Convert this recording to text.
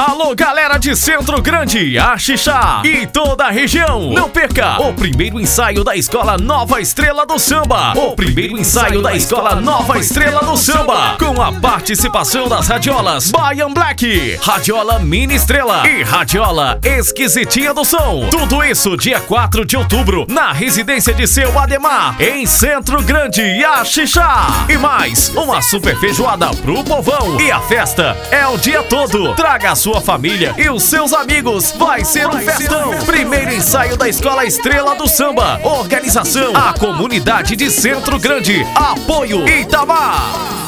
Ha! Alô, galera de Centro Grande, Axixá e toda a região. Não perca o primeiro ensaio da Escola Nova Estrela do Samba. O primeiro ensaio da Escola Nova Estrela do Samba. Com a participação das radiolas Bayern Black, Radiola Mini Estrela e Radiola Esquisitinha do Som. Tudo isso dia 4 de outubro na residência de seu Ademar, em Centro Grande, Axixá. E mais, uma super feijoada pro povão. E a festa é o dia todo. Traga a sua família e os seus amigos. Vai ser um festão. Primeiro ensaio da Escola Estrela do Samba. Organização: a comunidade de Centro Grande. Apoio Itamar.